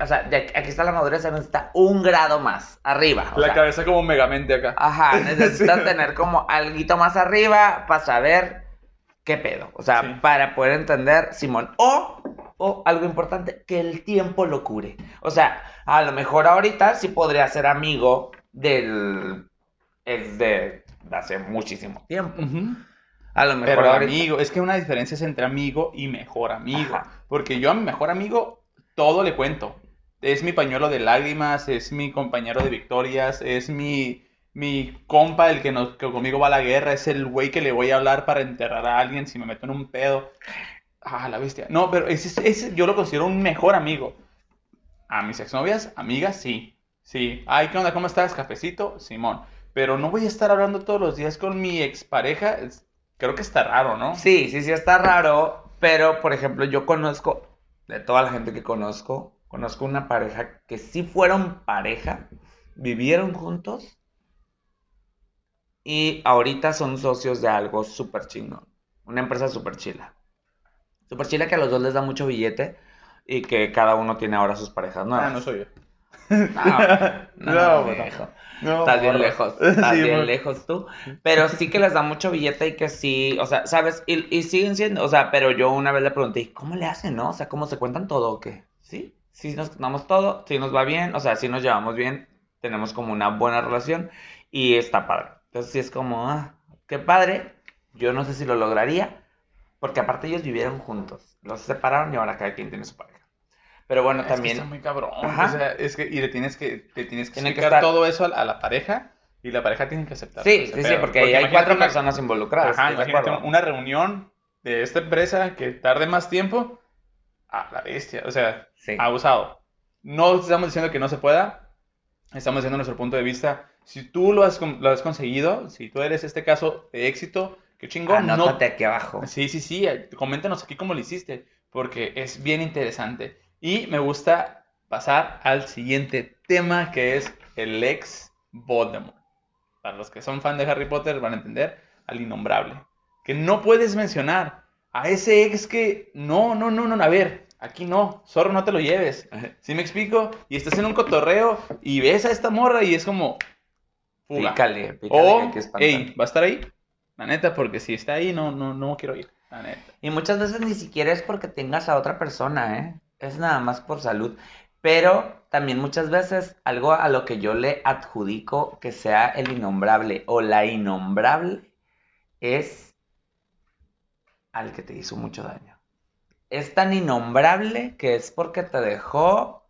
o sea, de aquí aquí está la madurez, se necesita un grado más arriba. o La sea, cabeza como megamente acá. Ajá, necesitas Sí. tener como alguito más arriba para saber qué pedo. O sea, Sí. para poder entender, Simón. O, o algo importante, que el tiempo lo cure. O sea, a lo mejor ahorita sí podría ser amigo del ex de hace muchísimo tiempo. A lo mejor Pero ahorita. amigo, es que una diferencia es entre amigo y mejor amigo. Ajá. Porque yo a mi mejor amigo todo le cuento. Es mi pañuelo de lágrimas, es mi compañero de victorias, es mi, mi compa, el que, nos, que conmigo va a la guerra, es el güey que le voy a hablar para enterrar a alguien si me meto en un pedo. Ah, la bestia. No, pero ese, ese yo lo considero un mejor amigo. A mis exnovias, amigas, sí. Sí. Ay, ¿qué onda? ¿Cómo estás? Cafecito, Simón. Pero no voy a estar hablando todos los días con mi expareja. Creo que está raro, ¿no? Sí, sí, sí está raro, pero por ejemplo, yo conozco, de toda la gente que conozco, conozco una pareja que sí fueron pareja, vivieron juntos y ahorita son socios de algo súper chingón, una empresa súper chila. Súper chila que a los dos les da mucho billete y que cada uno tiene ahora sus parejas nuevas. Ah, no soy yo. No, no, No, viejo. No, Estás bien lejos, estás Sí, bien lejos tú. Pero sí que les da mucho billete y que sí, o sea, ¿sabes? Y, y siguen siendo, o sea, pero yo una vez le pregunté, ¿y ¿cómo le hacen, no? O sea, ¿cómo se cuentan todo o qué? Sí, sí nos contamos todo, sí nos va bien, o sea, sí nos llevamos bien, tenemos como una buena relación y está padre. Entonces sí es como, ah, qué padre. Yo no sé si lo lograría, porque aparte ellos vivieron juntos, los separaron y ahora cada quien tiene su pareja. Pero bueno, Es que también... está muy cabrón. Ajá. O sea, es que, y le tienes que, te tienes que Tiene que explicar estar- todo eso a, a la pareja y la pareja tiene que aceptar. Sí, sí, sí, pedo. porque, ahí hay cuatro una- personas involucradas. Ajá, ¿estás de imagínate una reunión de esta empresa que tarde más tiempo. A la bestia. O sea, Sí. abusado. No estamos diciendo que no se pueda. Estamos diciendo nuestro punto de vista. Si tú lo has, lo has conseguido, si tú eres este caso de éxito, qué chingón. No, Anótate aquí abajo. Sí, sí, sí, eh, coméntanos aquí cómo lo hiciste, porque es bien interesante. Y me gusta pasar al siguiente tema, que es el ex Voldemort. Para los que son fan de Harry Potter van a entender. al innombrable. Que no puedes mencionar a ese ex que no, no, no, no, a ver, aquí no, zorro, no te lo lleves. ¿Sí me explico? Y estás en un cotorreo y ves a esta morra y es como. Fuga. Pícale, pícale, O, que hey, ¿va a estar ahí? La neta, porque si está ahí, no, no, no quiero ir. La neta. Y muchas veces ni siquiera es porque tengas a otra persona, ¿eh? Es nada más por salud. Pero también muchas veces algo a lo que yo le adjudico que sea el innombrable o la innombrable es al que te hizo mucho daño. Es tan innombrable que es porque te dejó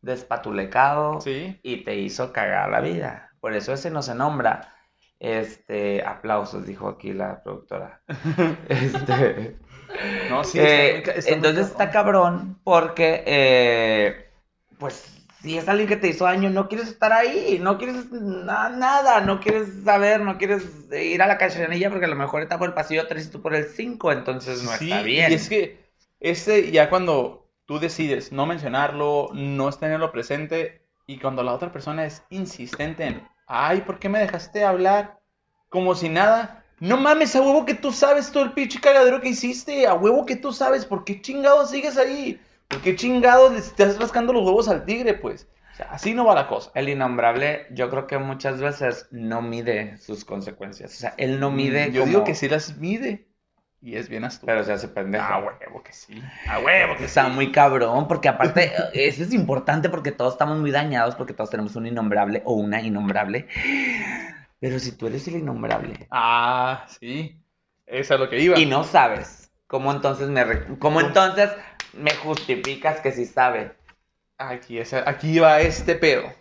despatulecado Sí. y te hizo cagar la vida. Por eso ese no se nombra. Este, aplausos, dijo aquí la productora. Este, No, sí. eh, está muy ca- está muy entonces está cabrón porque, eh, pues, si es alguien que te hizo daño, no quieres estar ahí, no quieres na- nada, no quieres saber, no quieres ir a la cachanilla porque a lo mejor está por el pasillo 3 y tú por el 5, entonces no Sí, está bien. Y es que este ya cuando tú decides no mencionarlo, no es tenerlo presente, y cuando la otra persona es insistente en, ay, ¿por qué me dejaste hablar? Como si nada. No mames, a huevo que tú sabes todo el pinche cagadero que hiciste, a huevo que tú sabes, ¿por qué chingados sigues ahí? ¿Por qué chingados le estás rascando los huevos al tigre, pues? O sea, así no va la cosa. El innombrable, yo creo que muchas veces no mide sus consecuencias. O sea, él no mide Mm, Yo como- digo que sí las mide, y es bien astuto. Pero se hace pendejo. A huevo que sí, a huevo que Está sí. muy cabrón, porque aparte, eso es importante porque todos estamos muy dañados, porque todos tenemos un innombrable o una innombrable. Pero si tú eres el innombrable Ah, sí. Eso es lo que iba. y no sabes, ¿cómo entonces me, re- cómo entonces me justificas que sí sabe? Aquí, es, aquí va este pedo.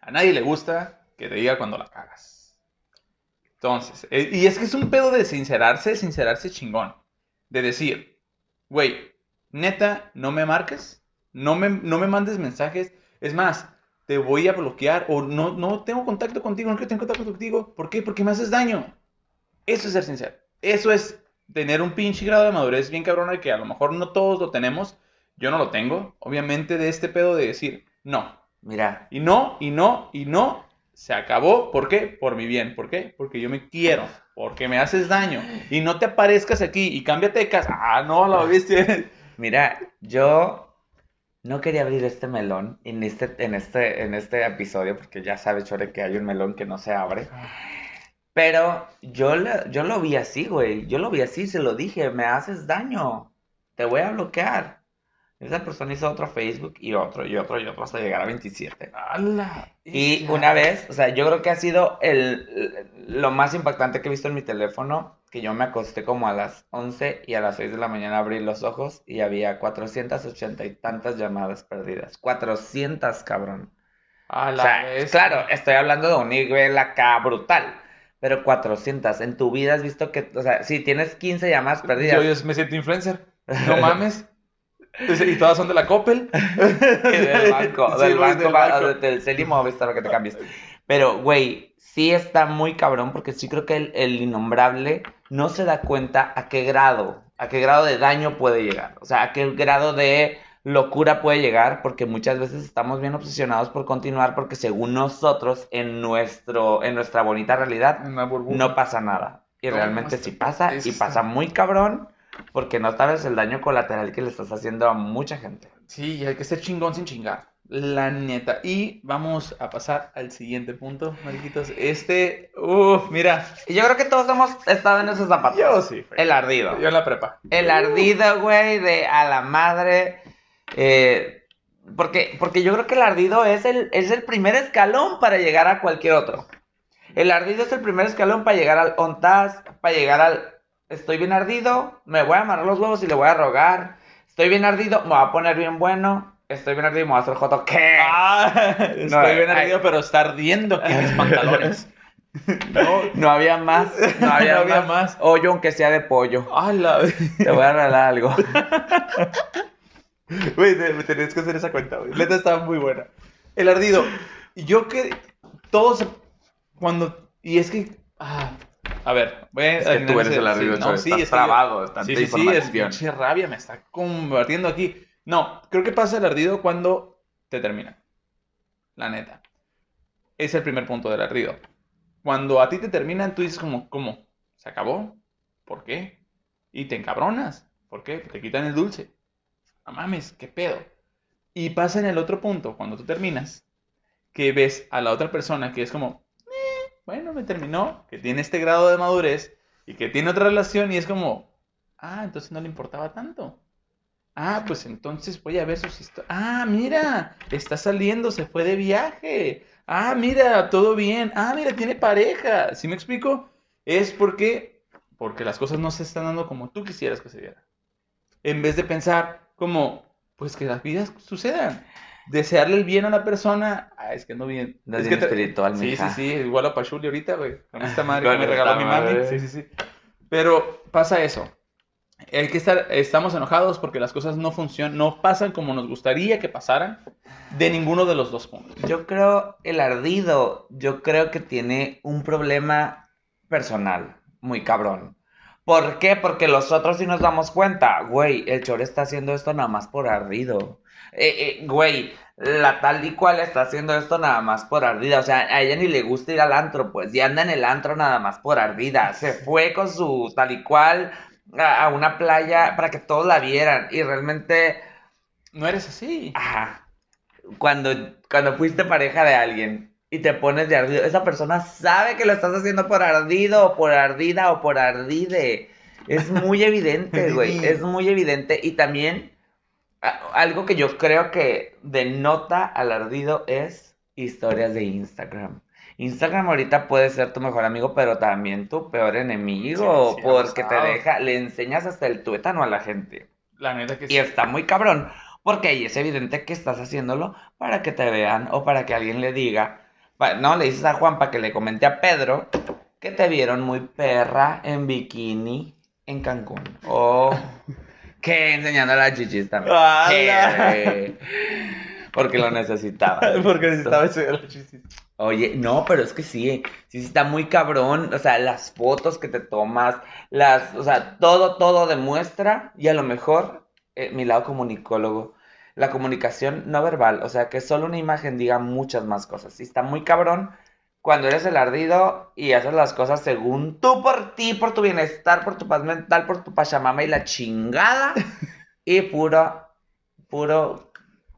A nadie le gusta que te diga cuando la cagas. Entonces, eh, y es que es un pedo de sincerarse, sincerarse chingón. De decir, güey, neta, no me marques, no me, no me mandes mensajes. Es más, te voy a bloquear o no, no tengo contacto contigo, no quiero tener contacto contigo. ¿Por qué? Porque me haces daño. Eso es ser sincero. Eso es tener un pinche grado de madurez bien cabrona que a lo mejor no todos lo tenemos. Yo no lo tengo. Obviamente de este pedo de decir, no. Mira, Y no, y no, y no. Se acabó. ¿Por qué? Por mi bien. ¿Por qué? Porque yo me quiero. Porque me haces daño. Y no te aparezcas aquí y cámbiate de casa. Ah, no, la viste. mira, yo no quería abrir este melón en este, en este, en este episodio, porque ya sabes, Chore, que hay un melón que no se abre. Pero yo, le- yo lo vi así, güey. Yo lo vi así, se lo dije, me haces daño. Te voy a bloquear. Esa persona hizo otro Facebook y otro y otro y otro hasta llegar a 27. ¡Hala! Y una vez, o sea, yo creo que ha sido el, lo más impactante que he visto en mi teléfono, que yo me acosté como a las 11 y a las 6 de la mañana abrí los ojos y había 480 y tantas llamadas perdidas. 400, cabrón. A O la sea, vez. claro, estoy hablando de un nivel acá brutal. Pero 400, en tu vida has visto que, o sea, si tienes 15 llamadas perdidas, Yo, yo me siento influencer. No mames. Y todas son de la Coppel. del banco, Sí, del banco, del banco. o del Cel y Movistar, lo que te cambies. Pero, güey, sí está muy cabrón porque sí creo que el, el innombrable no se da cuenta a qué grado, a qué grado de daño puede llegar. O sea, a qué grado de locura puede llegar porque muchas veces estamos bien obsesionados por continuar porque según nosotros en nuestro en nuestra bonita realidad no pasa nada. Y No, realmente sí pasa, y pasa muy cabrón, porque no sabes el daño colateral que le estás haciendo a mucha gente. Sí, hay que ser chingón sin chingar. La neta. Y vamos a pasar al siguiente punto, mariquitos. Este, uff, mira. Yo creo que todos hemos estado en esos zapatos. Yo sí. El ardido. Yo en la prepa. El ardido, güey, de a la madre. eh, porque, porque yo creo que el ardido es el, es el primer escalón para llegar a cualquier otro. El ardido es el primer escalón para llegar al ONTAS, para llegar al estoy bien ardido, me voy a amarrar los huevos y le voy a rogar. Estoy bien ardido, me voy a poner bien bueno. Estoy bien ardido y me voy a hacer joto. ¿Qué? Ah, estoy bien ay. ardido, pero está ardiendo aquí mis pantalones. No, No había más, no había, No había más. Hoyo aunque sea de pollo. la Te voy a regalar algo. Güey, me tenías que hacer esa cuenta, güey. Neta estaba muy buena. El ardido. Yo que todos cuando y es que ah, a ver, voy a Es que tú eres el sí, ardido, no, sí, estás es que yo- trabado, Sí, sí, es pinche rabia, me está convirtiendo aquí. No, creo que pasa el ardido cuando te termina. La neta. Es el primer punto del ardido. Cuando a ti te terminan, tú dices como, ¿cómo? ¿Se acabó? ¿Por qué? Y te encabronas. ¿Por qué? Te quitan el dulce. No mames, qué pedo. Y pasa en el otro punto, cuando tú terminas, que ves a la otra persona que es como, "Eh, bueno, me terminó, que tiene este grado de madurez y que tiene otra relación y es como, ah, entonces no le importaba tanto. Ah, pues entonces voy a ver sus historias. Ah, mira, está saliendo, se fue de viaje. Ah, mira, todo bien. Ah, mira, tiene pareja. ¿Sí me explico? Es porque, porque las cosas no se están dando como tú quisieras que se dieran. En vez de pensar como, pues que las vidas sucedan. Desearle el bien a la persona. Ah, es que no bien. Andas es bien que espiritual, Sí, sí, mija. sí, igual a Pachuli ahorita, güey. Con esta madre que me regaló mi mami. madre. Sí, sí, sí. Pero pasa eso. El que estar, estamos enojados porque las cosas no funcionan, no pasan como nos gustaría que pasaran de ninguno de los dos puntos. Yo creo el ardido, yo creo que tiene un problema personal, muy cabrón. ¿Por qué? Porque los otros sí nos damos cuenta, güey, el chore está haciendo esto nada más por ardido. Eh, eh, güey, la tal y cual está haciendo esto nada más por ardida. O sea, a ella ni le gusta ir al antro, pues, y anda en el antro nada más por ardida. Se fue con su tal y cual a, a una playa para que todos la vieran. Y realmente, No eres así. ajá, cuando, cuando fuiste pareja de alguien y te pones de ardido, esa persona sabe que lo estás haciendo por ardido, o por ardida, o por ardide. Es muy evidente, güey. Es muy evidente. Y también, algo que yo creo que denota al ardido es historias de Instagram. Instagram ahorita puede ser tu mejor amigo, pero también tu peor enemigo, Sí, sí, porque te deja, le enseñas hasta el tuétano a la gente. La neta que Y sí. está muy cabrón, porque ahí es evidente que estás haciéndolo para que te vean o para que alguien le diga, no, le dices a Juan para que le comente a Pedro que te vieron muy perra en bikini en Cancún. O que enseñando las chichis también. Porque lo necesitaba. Porque necesitaba eso de la chiste. Oye, no, pero es que sí, sí está muy cabrón, o sea, las fotos que te tomas, las, o sea, todo, todo demuestra, y a lo mejor, eh, mi lado comunicólogo, la comunicación no verbal, o sea, que solo una imagen diga muchas más cosas, sí está muy cabrón cuando eres el ardido y haces las cosas según tú, por ti, por tu bienestar, por tu paz mental, por tu pachamama y la chingada, y puro, puro,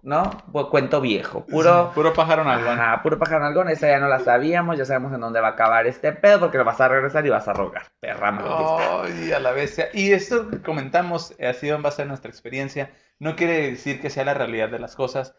¿no? Pu- Cuento viejo, puro... Puro pájaro nalgón. Ajá, puro pájaro nalgón, esa ya no la sabíamos, ya sabemos en dónde va a acabar este pedo, porque lo vas a regresar y vas a rogar, perra. Ay, a la bestia. Y esto que comentamos eh, ha sido en base a nuestra experiencia. No quiere decir que sea la realidad de las cosas.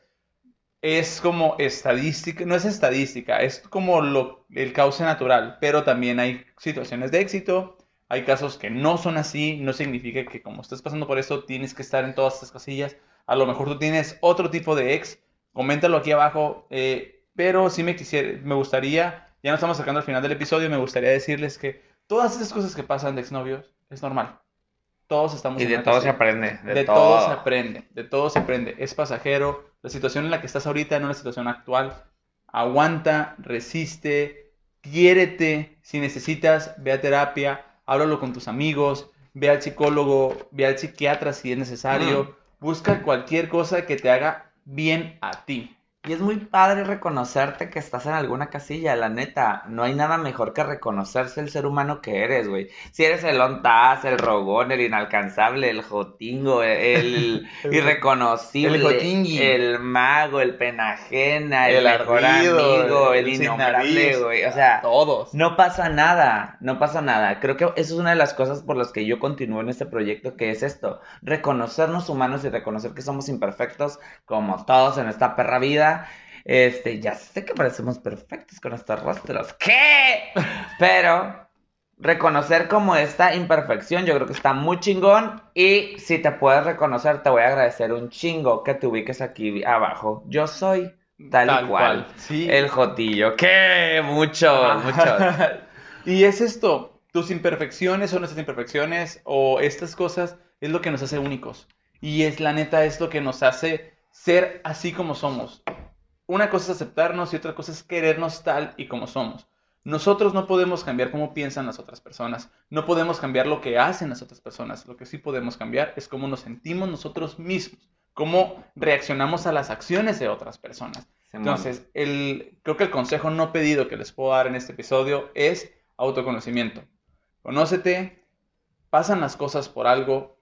Es como estadística, no es estadística, es como lo, el cauce natural, pero también hay situaciones de éxito, hay casos que no son así, no significa que como estás pasando por eso tienes que estar en todas estas casillas. A lo mejor tú tienes otro tipo de ex, coméntalo aquí abajo, eh, pero sí me quisiera, me gustaría, ya no estamos sacando al final del episodio, me gustaría decirles que todas esas cosas que pasan de exnovios es normal. Todos estamos Y de todo se aprende, de, De todo. todo se aprende, de todo se aprende. Es pasajero. La situación en la que estás ahorita no es la situación actual. Aguanta, resiste, quiérete. Si necesitas, ve a terapia, háblalo con tus amigos, ve al psicólogo, ve al psiquiatra si es necesario. Busca cualquier cosa que te haga bien a ti. Y es muy padre reconocerte que estás en alguna casilla, la neta. No hay nada mejor que reconocerse el ser humano que eres, güey. Si eres el ontaz, el rogón, el inalcanzable, el jotingo, el, El- irreconocible, el mago, el penajena, el, El mejor ardido, amigo, el innombrable, güey. O sea, Todos. no pasa nada, no pasa nada. Creo que eso es una de las cosas por las que yo continúo en este proyecto, que es esto, reconocernos humanos y reconocer que somos imperfectos, como todos en esta perra vida. Este, ya sé que parecemos perfectos con estos rostros. ¿Qué? Pero reconocer como esta imperfección, yo creo que está muy chingón. Y si te puedes reconocer, te voy a agradecer un chingo que te ubiques aquí abajo. Yo soy tal, y cual. Sí. El Jotillo. ¿Qué? Muchos, muchos. y es esto, tus imperfecciones o nuestras imperfecciones o estas cosas es lo que nos hace únicos. Y es la neta, es lo que nos hace ser así como somos. Una cosa es aceptarnos y otra cosa es querernos tal y como somos. Nosotros no podemos cambiar cómo piensan las otras personas, no podemos cambiar lo que hacen las otras personas, lo que sí podemos cambiar es cómo nos sentimos nosotros mismos, cómo reaccionamos a las acciones de otras personas. Entonces, el, creo que el consejo no pedido que les puedo dar en este episodio es autoconocimiento. Conócete, pasan las cosas por algo.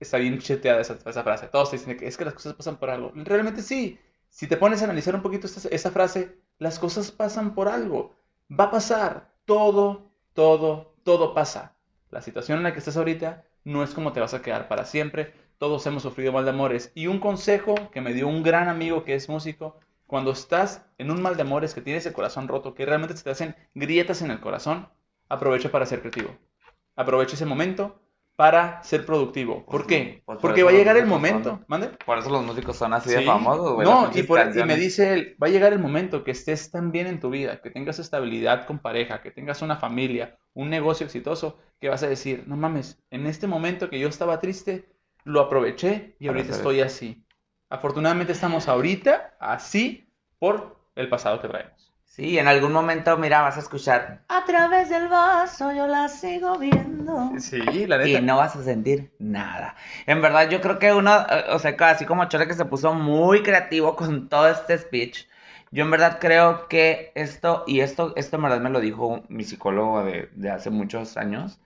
Está bien cheteada esa, esa frase. Todos te dicen que es que las cosas pasan por algo. Realmente sí. Si te pones a analizar un poquito esta, frase, las cosas pasan por algo. Va a pasar. Todo, todo, todo pasa. La situación en la que estás ahorita no es como te vas a quedar para siempre. Todos hemos sufrido mal de amores. Y un consejo que me dio un gran amigo que es músico, cuando estás en un mal de amores, que tienes el corazón roto, que realmente se te hacen grietas en el corazón, aprovecha para ser creativo. Aprovecha ese momento para ser productivo. ¿Por qué? Pues por Porque va a llegar el momento. son- ¿Mande? Por eso los músicos son así de famosos, güey. No, y, por- y me dice él, va a llegar el momento que estés tan bien en tu vida, que tengas estabilidad con pareja, que tengas una familia, un negocio exitoso, que vas a decir, no mames, en este momento que yo estaba triste, lo aproveché y ahorita estoy así. Afortunadamente estamos ahorita así por el pasado que traemos. Sí, en algún momento, mira, vas a escuchar a través del vaso yo la sigo viendo. Sí, la Y neta. no vas a sentir nada. En verdad, yo creo que uno, eh, o sea, así como Chole que se puso muy creativo con todo este speech, yo en verdad creo que esto, y esto, esto en verdad me lo dijo mi psicólogo de, de hace muchos años,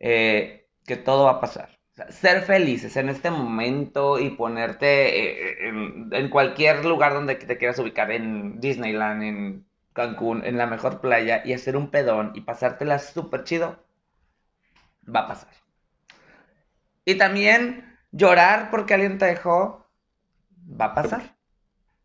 eh, que todo va a pasar. O sea, ser felices en este momento y ponerte eh, en, en cualquier lugar donde te quieras ubicar, en Disneyland, en Cancún, en la mejor playa, y hacer un pedón y pasártela súper chido, va a pasar. Y también llorar porque alguien te dejó, va a pasar.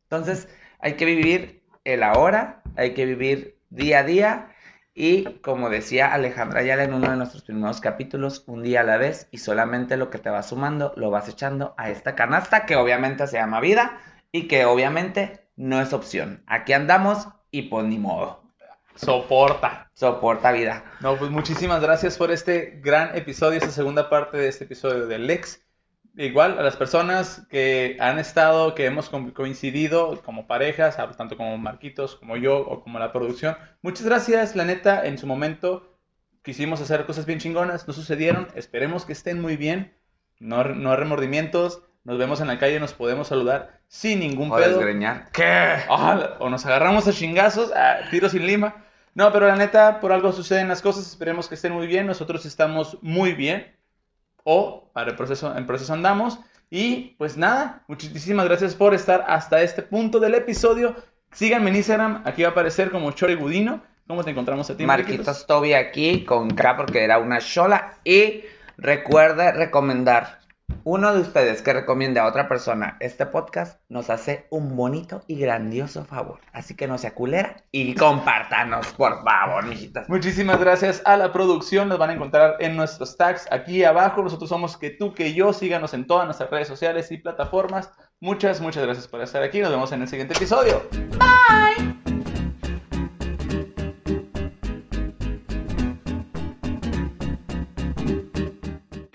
Entonces, hay que vivir el ahora, hay que vivir día a día y como decía Alejandra Ayala en uno de nuestros primeros capítulos, un día a la vez y solamente lo que te va sumando lo vas echando a esta canasta que obviamente se llama vida y que obviamente no es opción. Aquí andamos y pues ni modo. Soporta. Soporta vida. No, pues muchísimas gracias por este gran episodio, esta segunda parte de este episodio de Lex. Igual a las personas que han estado, que hemos co- coincidido como parejas, tanto como Marquitos, como yo o como la producción. Muchas gracias, la neta, en su momento quisimos hacer cosas bien chingonas, no sucedieron, esperemos que estén muy bien, no, no hay remordimientos, nos vemos en la calle, nos podemos saludar sin ningún O pedo. desgreñar. ¿Qué? Ah, o nos agarramos a chingazos, a tiros sin lima. No, pero la neta, por algo suceden las cosas, esperemos que estén muy bien, nosotros estamos muy bien, o para el proceso, en proceso andamos, y pues nada, muchísimas gracias por estar hasta este punto del episodio, síganme en Instagram, aquí va a aparecer como Chori Gudino, ¿cómo te encontramos a ti, Marquitos Toby aquí con K porque era una chola. Y recuerde recomendar. Uno de ustedes que recomiende a otra persona este podcast nos hace un bonito y grandioso favor. Así que no sea culera y compártanos, por favor, mijitas. Muchísimas gracias a la producción. Nos van a encontrar en nuestros tags aquí abajo. Nosotros somos que tú, que yo. Síganos en todas nuestras redes sociales y plataformas. Muchas, muchas gracias por estar aquí. Nos vemos en el siguiente episodio. Bye.